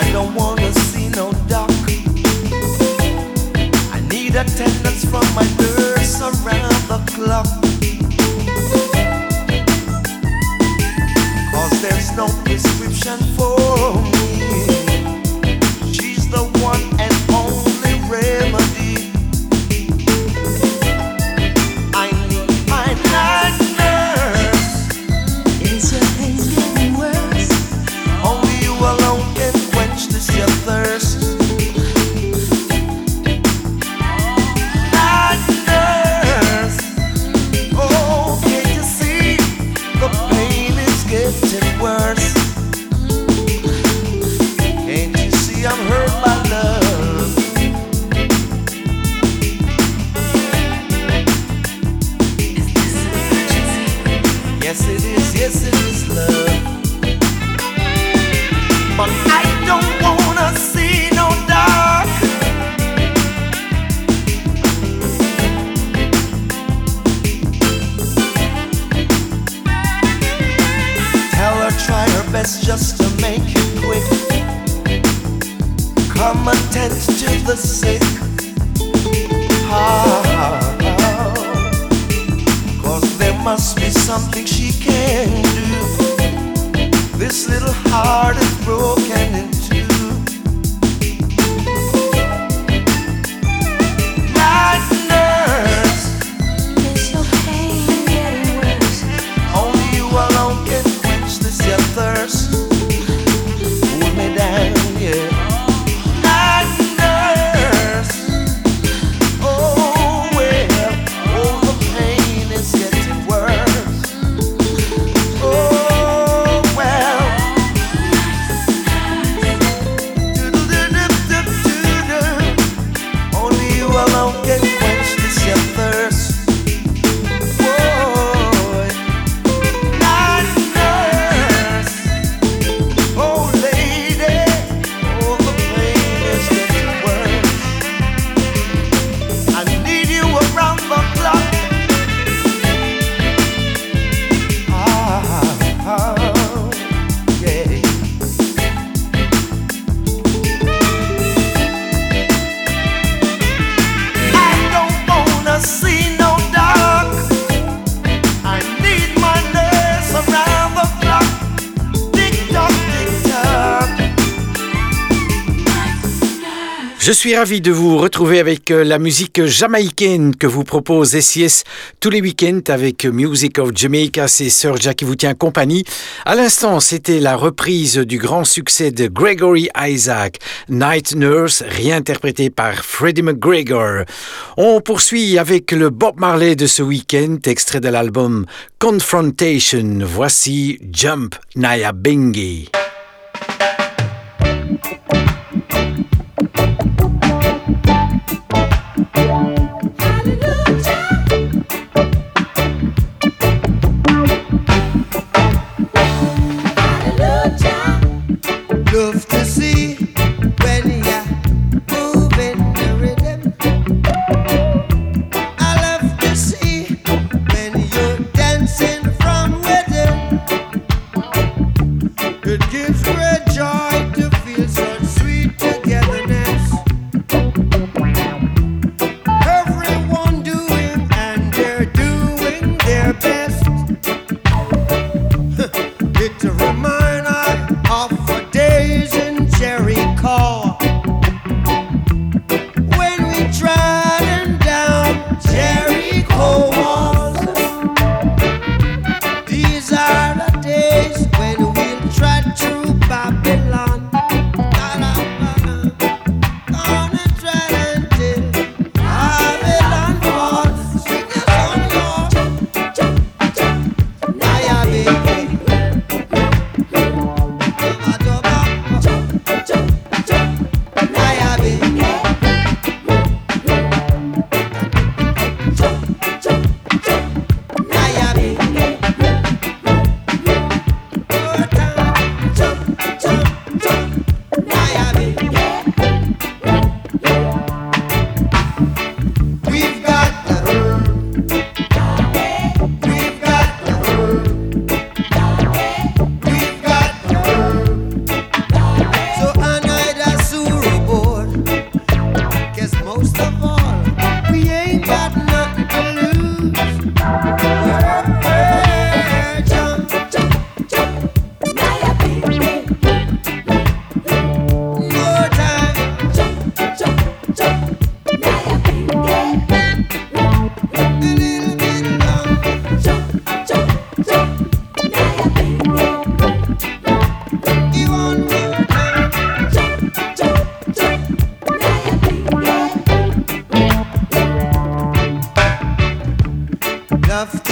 I don't wanna see no. I need attendance from my nurse around the clock. There's no prescription for Je suis ravi de vous retrouver avec euh, la musique jamaïcaine que vous propose SIS tous les week-ends avec Music of Jamaica. C'est Sir Jack qui vous tient compagnie. À l'instant, c'était la reprise du grand succès de Gregory Isaac, Night Nurse, réinterprété par Freddie McGregor. On poursuit avec le Bob Marley de ce week-end, extrait de l'album Confrontation. Voici Jump Naya Bengi. Music of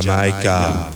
Jamaica.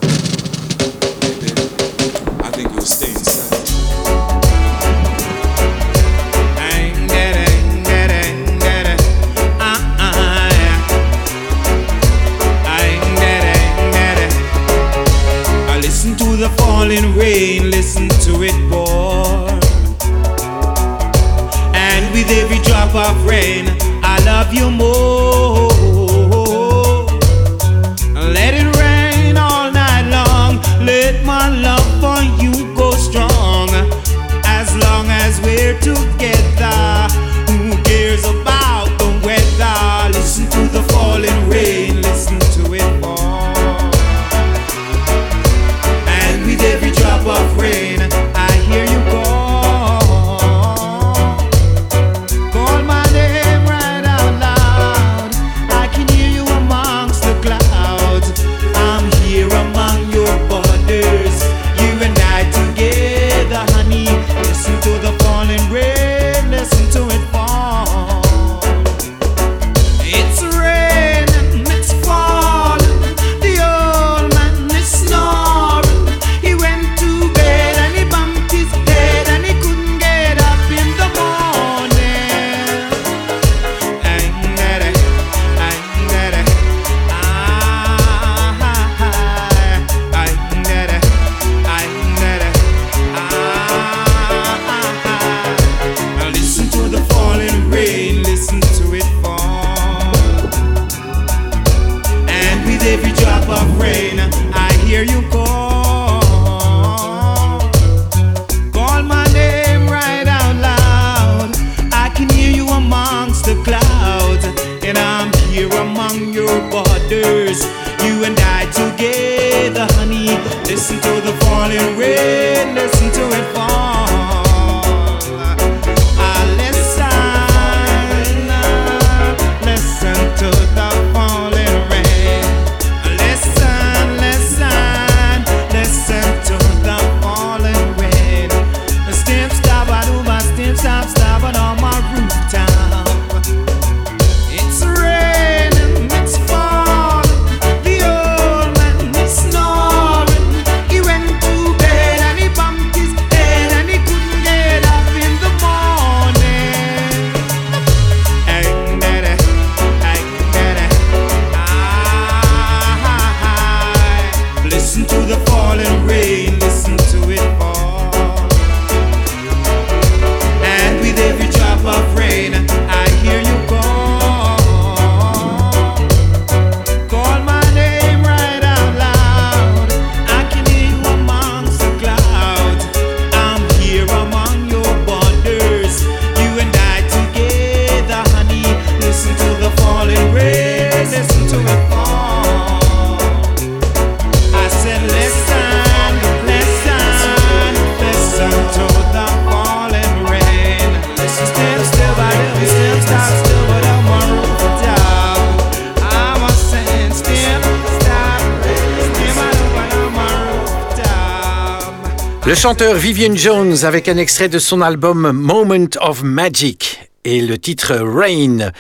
Vivian Jones avec un extrait de son album Moment of Magic et le titre Rain.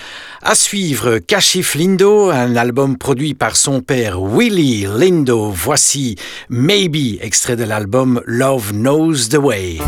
À suivre, Kashif Lindo, un album produit par son père Willie Lindo. Voici Maybe, extrait de l'album Love Knows the Way.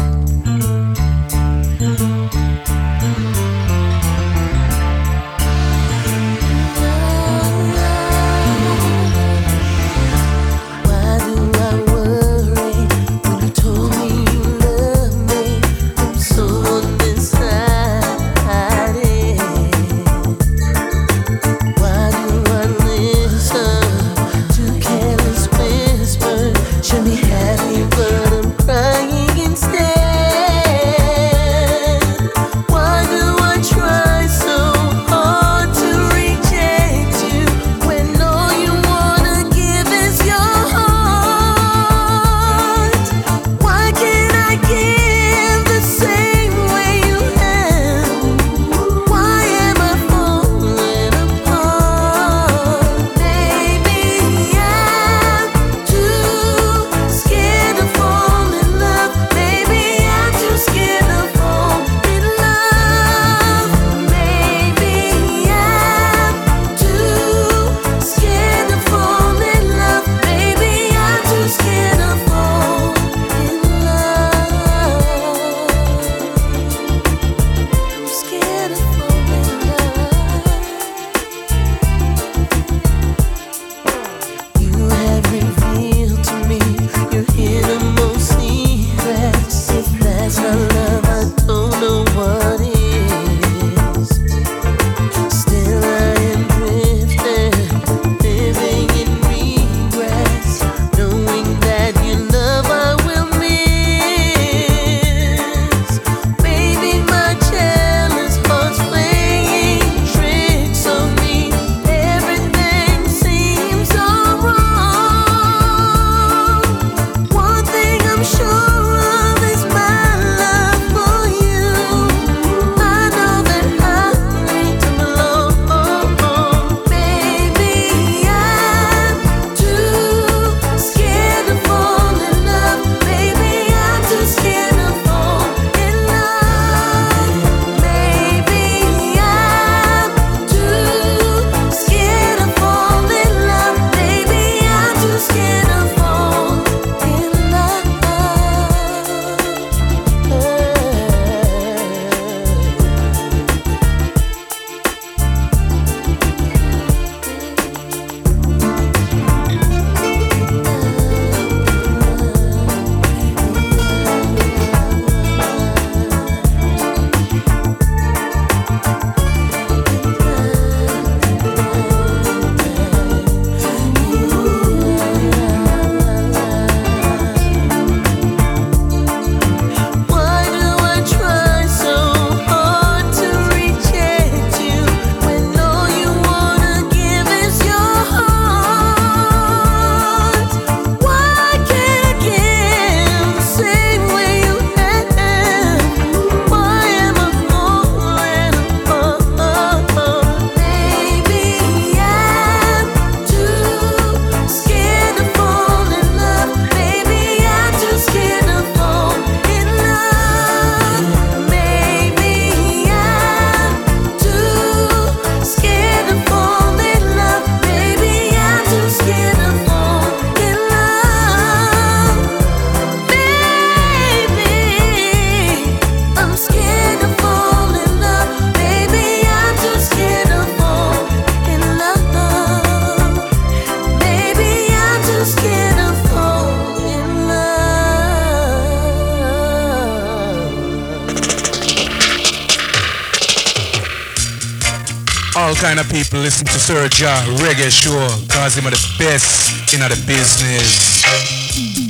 Jah Reggae Show cause him are the best in the business.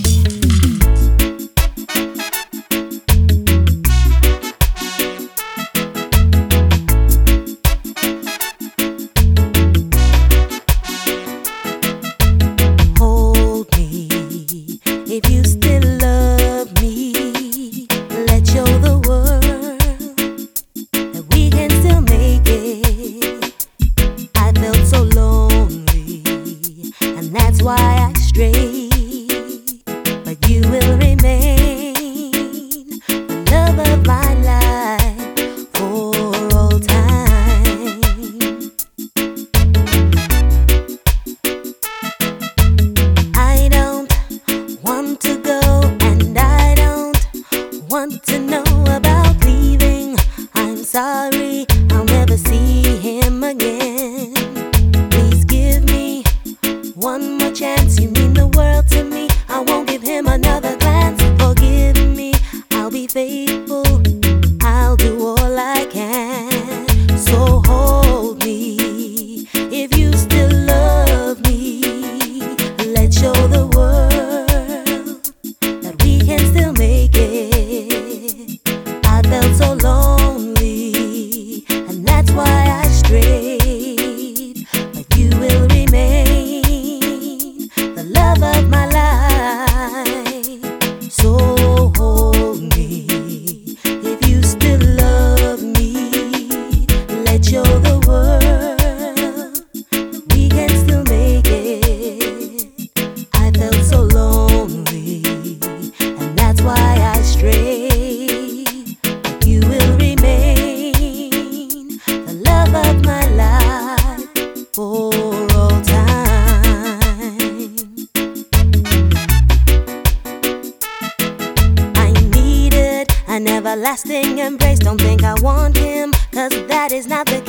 is not the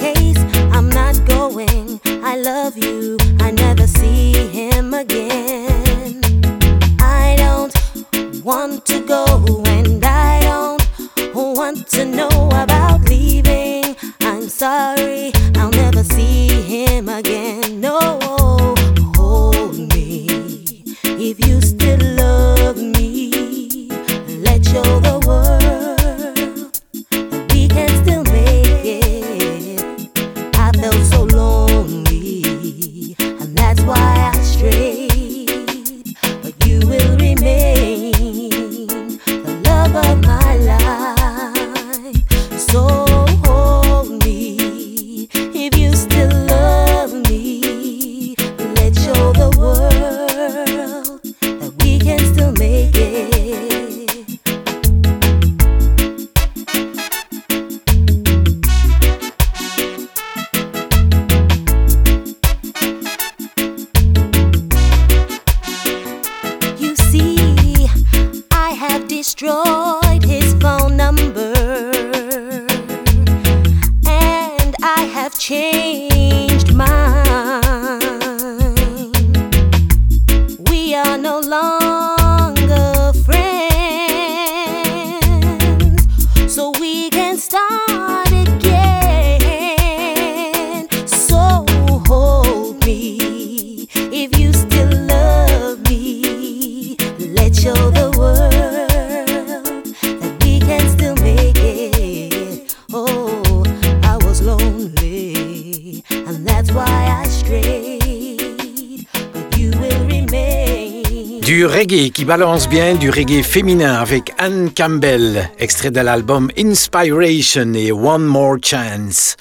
qui balance bien du reggae féminin avec Anne Campbell, extrait de l'album Inspiration et One More Chance.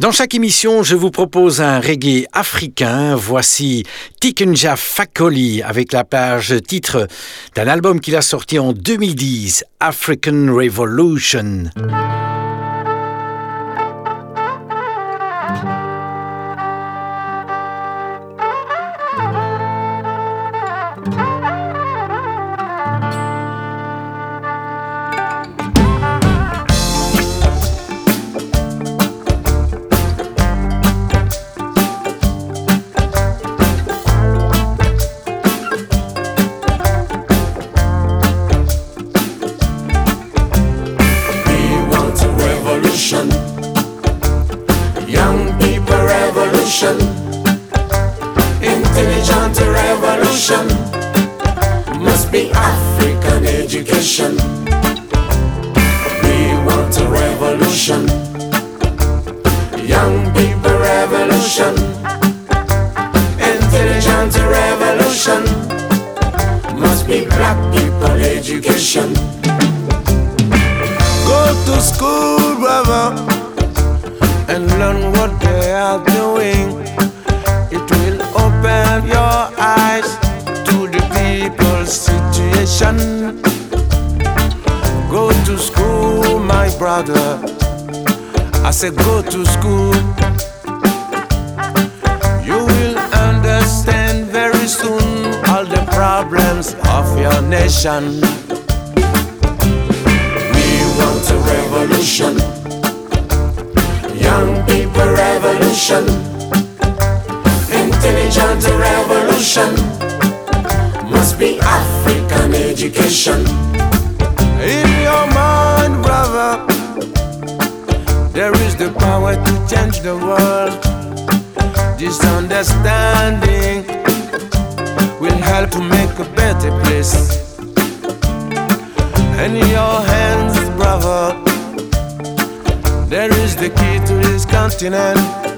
Dans chaque émission, je vous propose un reggae africain. Voici Tikenja Fakoli avec la page titre d'un album qu'il a sorti en 2010, African Revolution. revolution. Intelligent revolution must be African education. In your mind, brother, there is the power to change the world. This understanding will help make a better place. In your hands, brother, there is the key to this continent.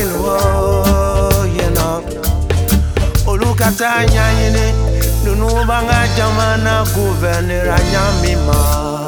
kilwo oh, yena olukata nyanyini nunu banga jamana guvernera nyamima.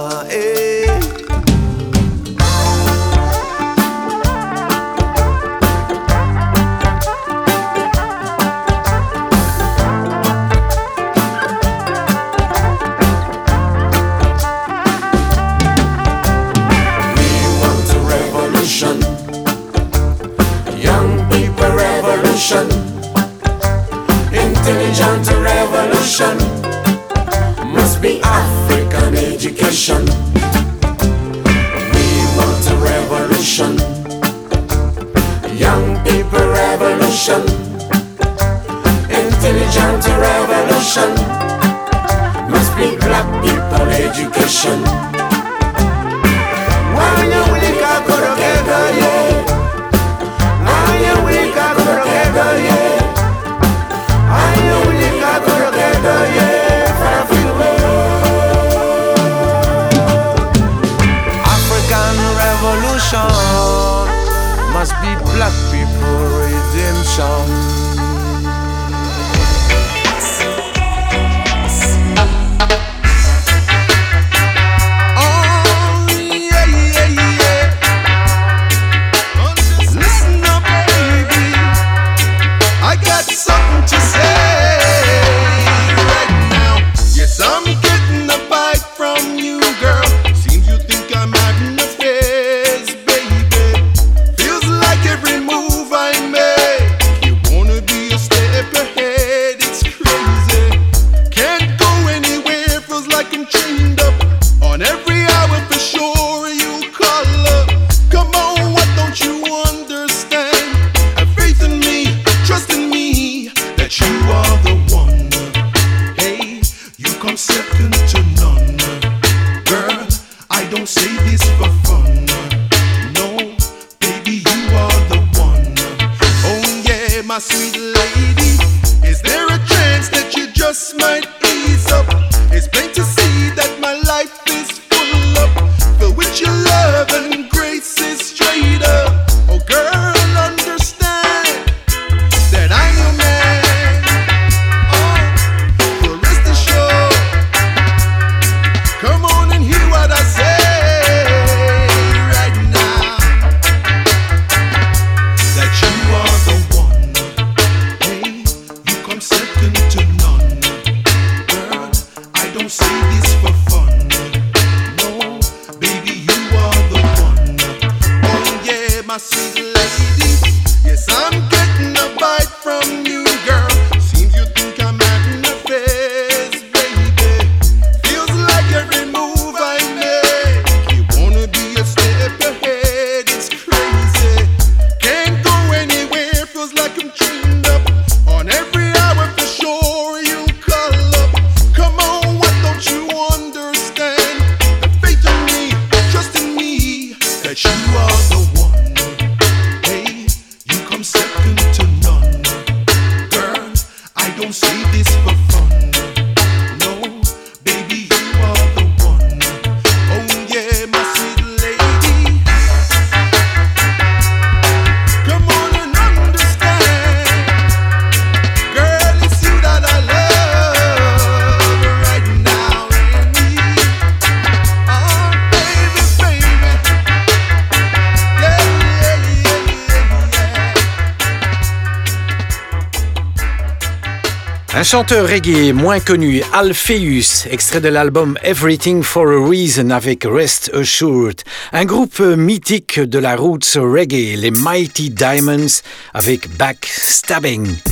chanteur reggae moins connu Alpheus, extrait de l'album Everything for a Reason avec Rest Assured, un groupe mythique de la roots reggae, les Mighty Diamonds avec Backstabbing.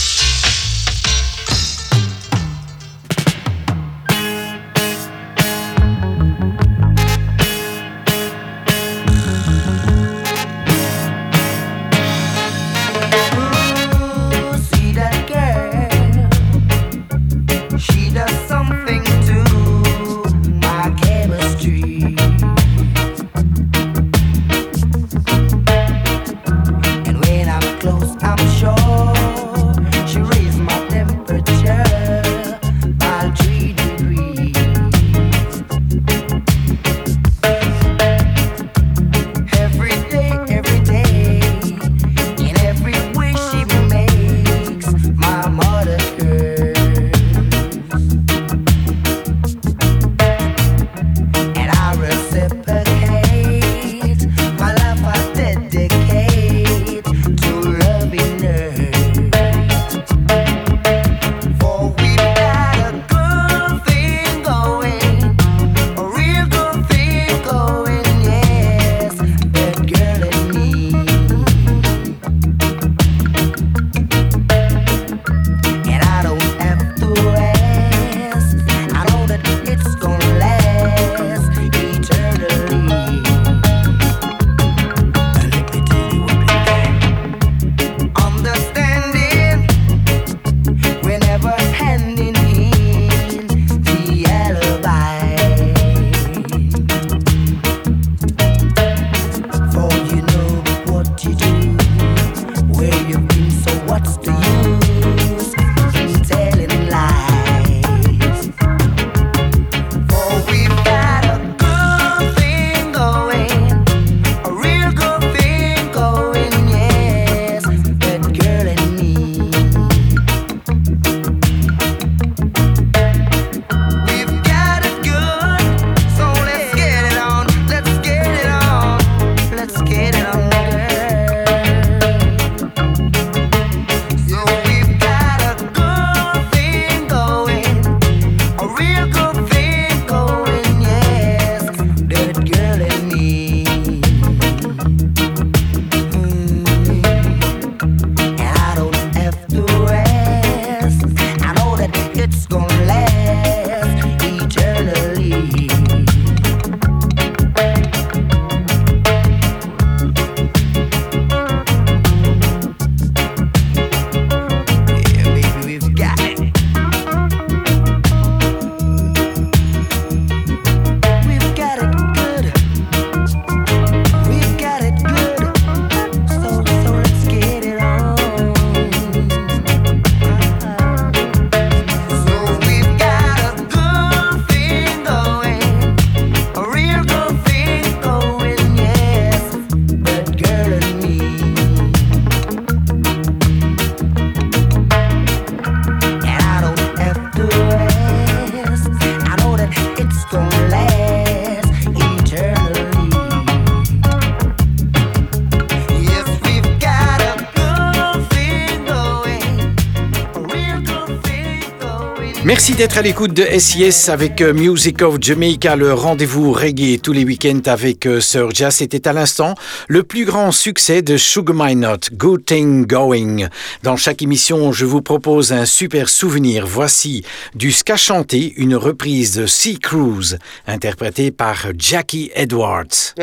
Merci d'être à l'écoute de SIS avec euh, Music of Jamaica, le rendez-vous reggae tous les week-ends avec euh, Sir Jazz. C'était à l'instant le plus grand succès de Sugar My Not, Good Thing Going. Dans chaque émission, je vous propose un super souvenir. Voici du ska chanté, une reprise de Sea Cruise, interprétée par Jackie Edwards.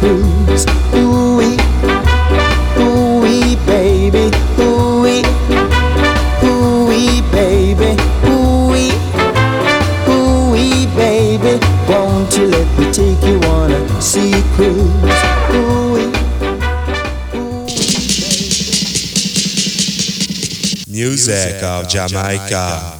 Cruise? Ooh wee, ooh wee, baby, ooh wee, ooh wee, baby, ooh wee, ooh wee, baby. Won't you let me take you on a sea cruise? Ooh wee. Music of Jamaica.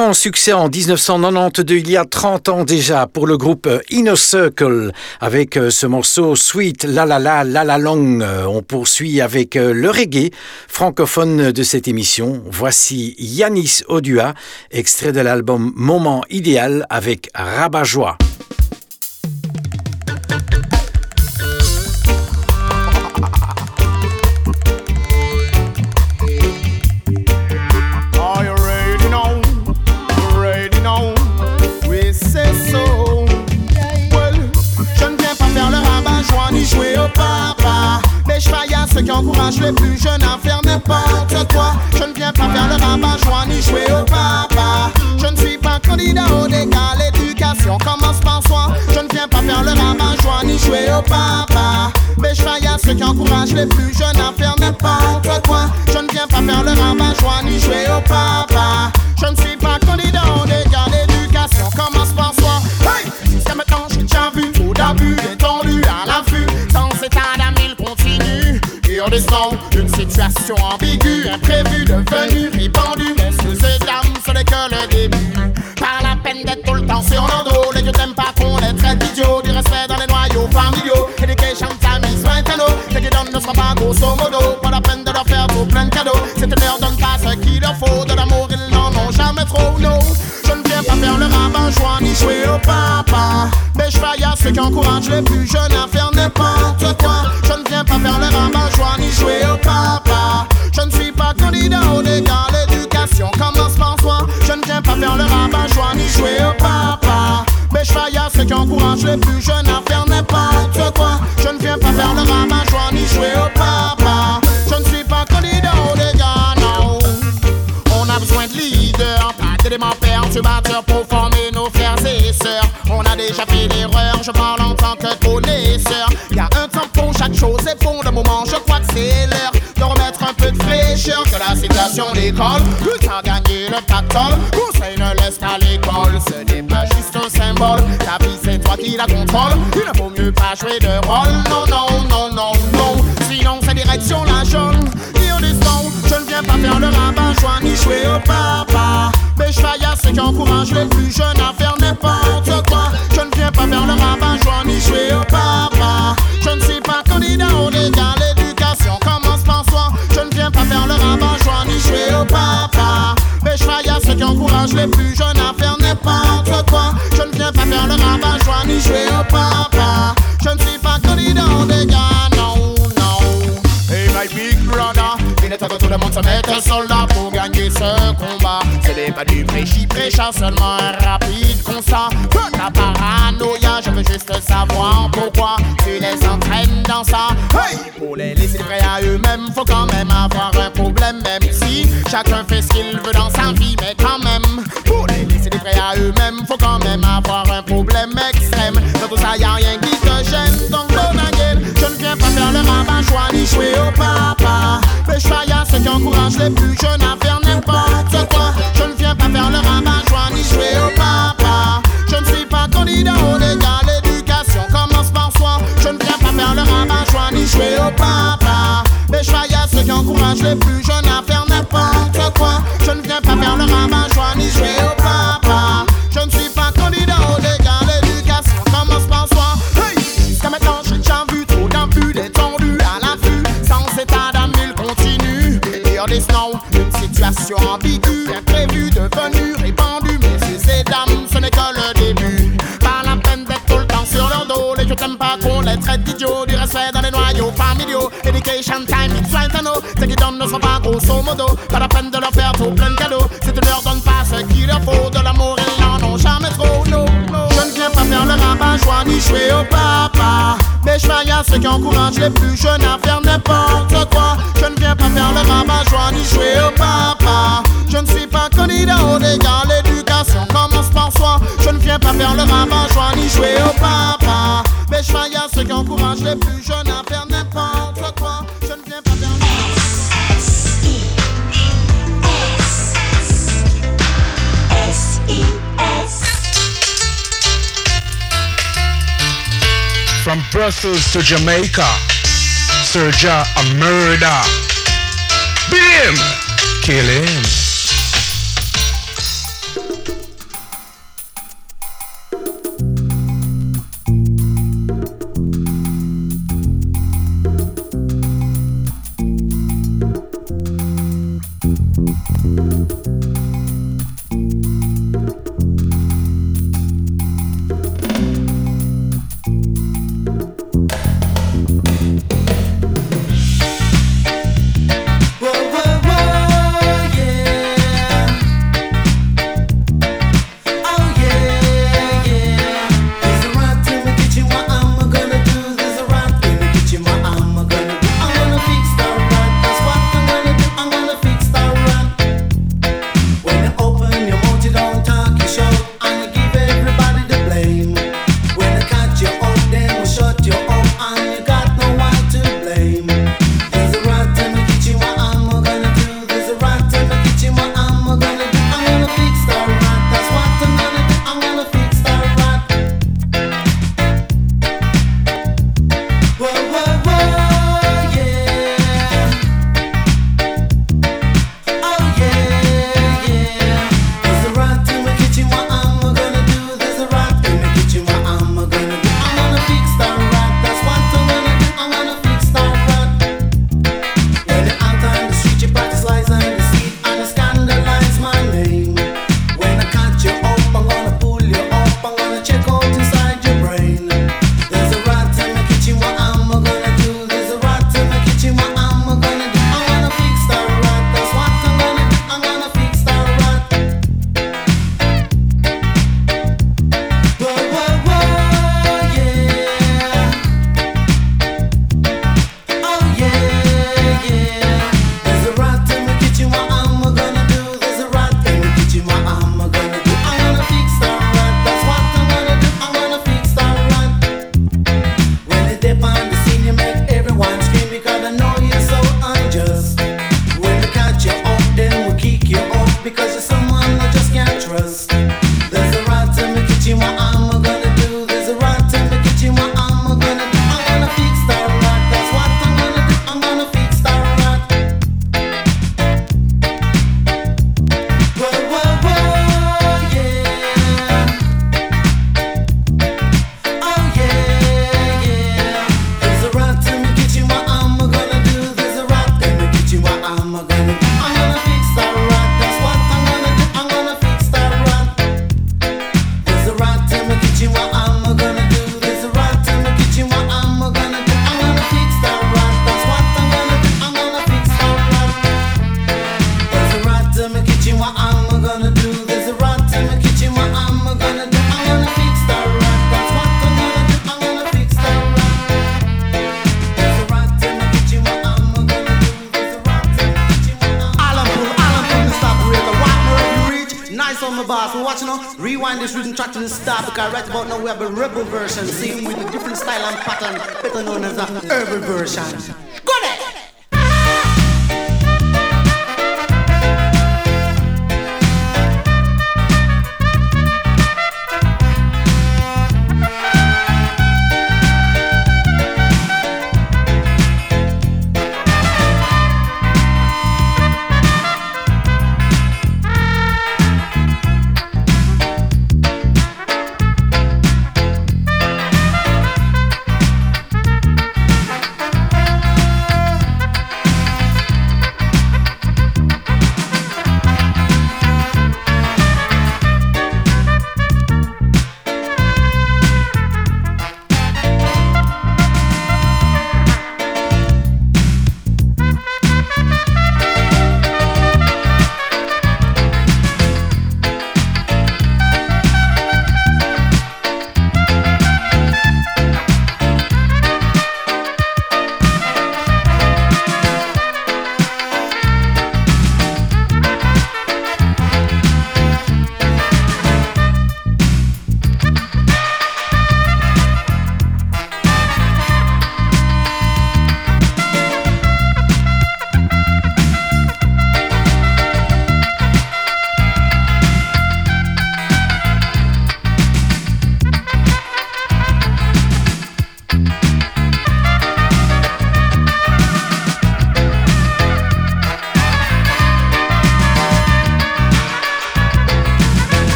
grand succès en 1992, il y a 30 ans déjà, pour le groupe Inner Circle, avec euh, ce morceau Sweet La La La La La Long. Euh, On poursuit avec euh, le reggae francophone de cette émission. Voici Yanis Odua, extrait de l'album Moment idéal avec Rabat-Joie. Are ceux qui encouragent les plus jeunes à faire n'importe quoi. Je ne viens pas faire le rabat-joie ni jouer au papa. Je ne suis pas candidat au dégât, l'éducation commence par soi. Je ne viens pas faire le rabat-joie ni jouer au papa. Mais je à ceux qui encouragent les plus jeunes à faire n'importe quoi. Je ne viens pas faire le rabat-joie ni jouer au papa. Et d'une situation ambiguë, imprévue, devenue répandue. Sous ces dames, ce n'est que le début. Par la peine d'être tout le temps sur leur dos, les dieux t'aiment pas qu'on les traite d'idiots. Du respect dans les noyaux familiaux, education, time is vital. Les qui donnent ne sera pas grosso modo. Pas la peine de leur faire trop plein de cadeaux. C'est ne leur donne pas ce qu'il leur faut. De l'amour, ils n'en ont jamais trop, non. Je ne viens pas faire le rabat-joie ni jouer au papa. Mais je faille à ceux qui encouragent les plus jeunes à faire n'importe quoi. Les plus jeunes à faire n'importe quoi. Je ne viens pas faire le rabat-joie ni jouer au papa. Je ne suis pas candidat au dégât, non. On a besoin de leaders, pas d'éléments perturbateurs pour former nos frères et sœurs. On a déjà fait l'erreur, je parle en tant que connaisseur. Y a un temps pour chaque chose et pour le moment, je crois que c'est l'heure de remettre un peu de fraîcheur. Que la situation d'école, le temps gagner le pactole. Conseil ne laisse qu'à l'école, ce n'est pas juste un symbole. Ta vie, toi qui la contrôle. Il ne vaut mieux pas jouer de rôle. Non, non, non, non, non. Sinon, c'est direction la jaune. Et on descend, je ne viens pas faire le rabat-joie ni jouer au papa. Mais je à ceux qui encouragent les plus jeunes à faire n'importe quoi. Je ne viens pas faire le rabat-joie ni jouer au papa. Je ne suis pas candidat au dégât, l'éducation commence par soi. Je ne viens pas faire le rabat-joie ni jouer au papa. Mais je à ceux qui encouragent les plus jeunes à faire jouer au papa. Je ne suis pas candidat au dégât, non, non. Hey my big brother, il est temps que tout le monde se mette soldat pour gagner ce combat. Ce n'est pas du prêchi prêcha, seulement un rapide constat. Que ta paranoïa, je veux juste savoir pourquoi tu les entraînes dans ça. Hey, pour les laisser livrés à eux-mêmes, faut quand même avoir un problème, même si chacun fait ce qu'il veut dans sa vie, mais quand même, livrés à eux-mêmes, faut quand même avoir un problème extrême. Dans tout ça, y a rien qui te gêne, donc bon again. Je ne viens pas faire le rabat-joie ni jouer au papa. Je faille à ceux qui encouragent les plus jeunes à faire Pas la peine de leur faire tout plein de cadeaux. Si tu leur donnes pas ce qu'il leur faut, de l'amour ils n'en ont jamais trop. No. Je ne viens pas faire le rabat joie ni jouer au papa. Mais je à ceux qui encouragent les plus jeunes à faire n'importe quoi. Je ne viens pas faire le rabat joie ni jouer au papa. Je ne suis pas candidat au dégât. L'éducation commence par soi. Je ne viens pas faire le rabat joie ni jouer au to Jamaica. Sirja a murder. Beat him! Kill him.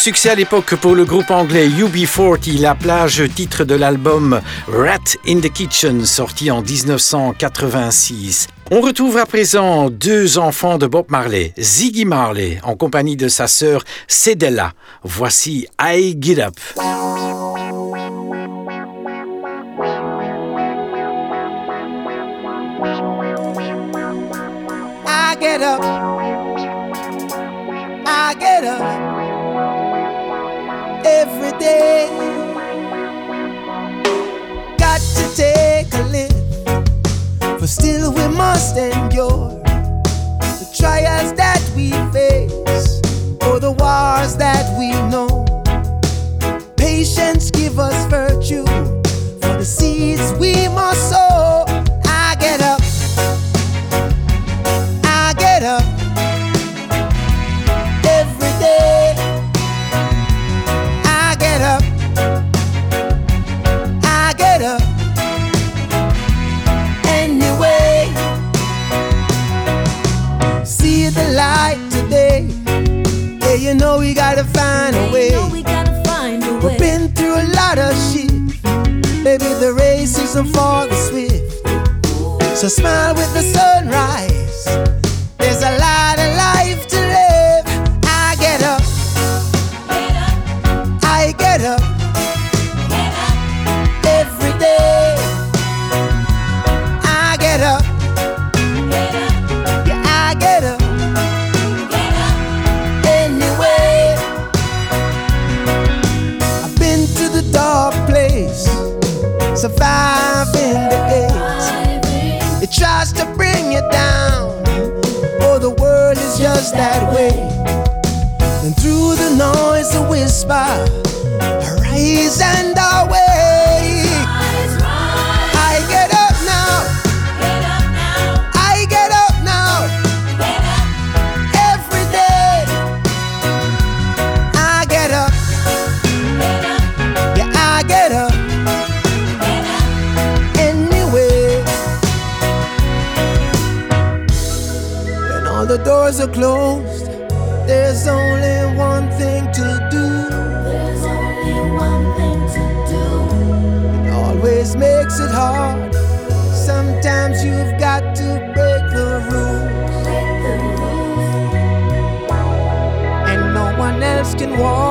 Succès à l'époque pour le groupe anglais UB40, la plage titre de l'album Rat in the Kitchen, sorti en 1986. On retrouve à présent deux enfants de Bob Marley, Ziggy Marley, en compagnie de sa sœur Cedella. Voici I Get Up. Get up. I get up every day. Got to take a lift, but still we must endure the trials that we face or the wars that we know. Patience give us virtue for the seeds we must sow. and walk.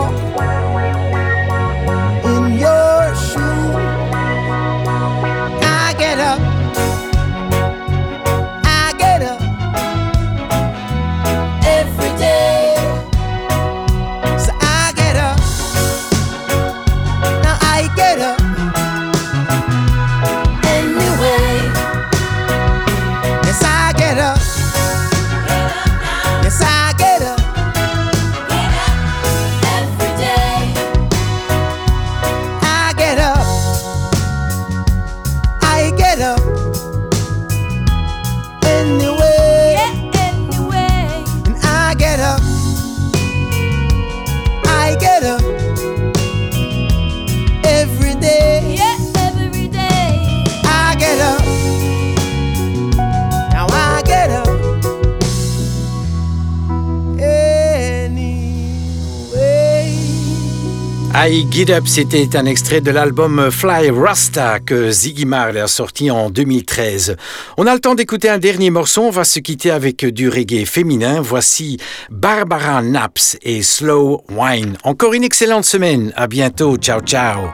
I Get Up, c'était un extrait de l'album Fly Rasta que Ziggy Marley a sorti en 2013. On a le temps d'écouter un dernier morceau, on va se quitter avec du reggae féminin. Voici Barbara Naps et Slow Wine. Encore une excellente semaine, à bientôt, ciao ciao.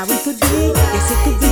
Now it could be, yes, it could be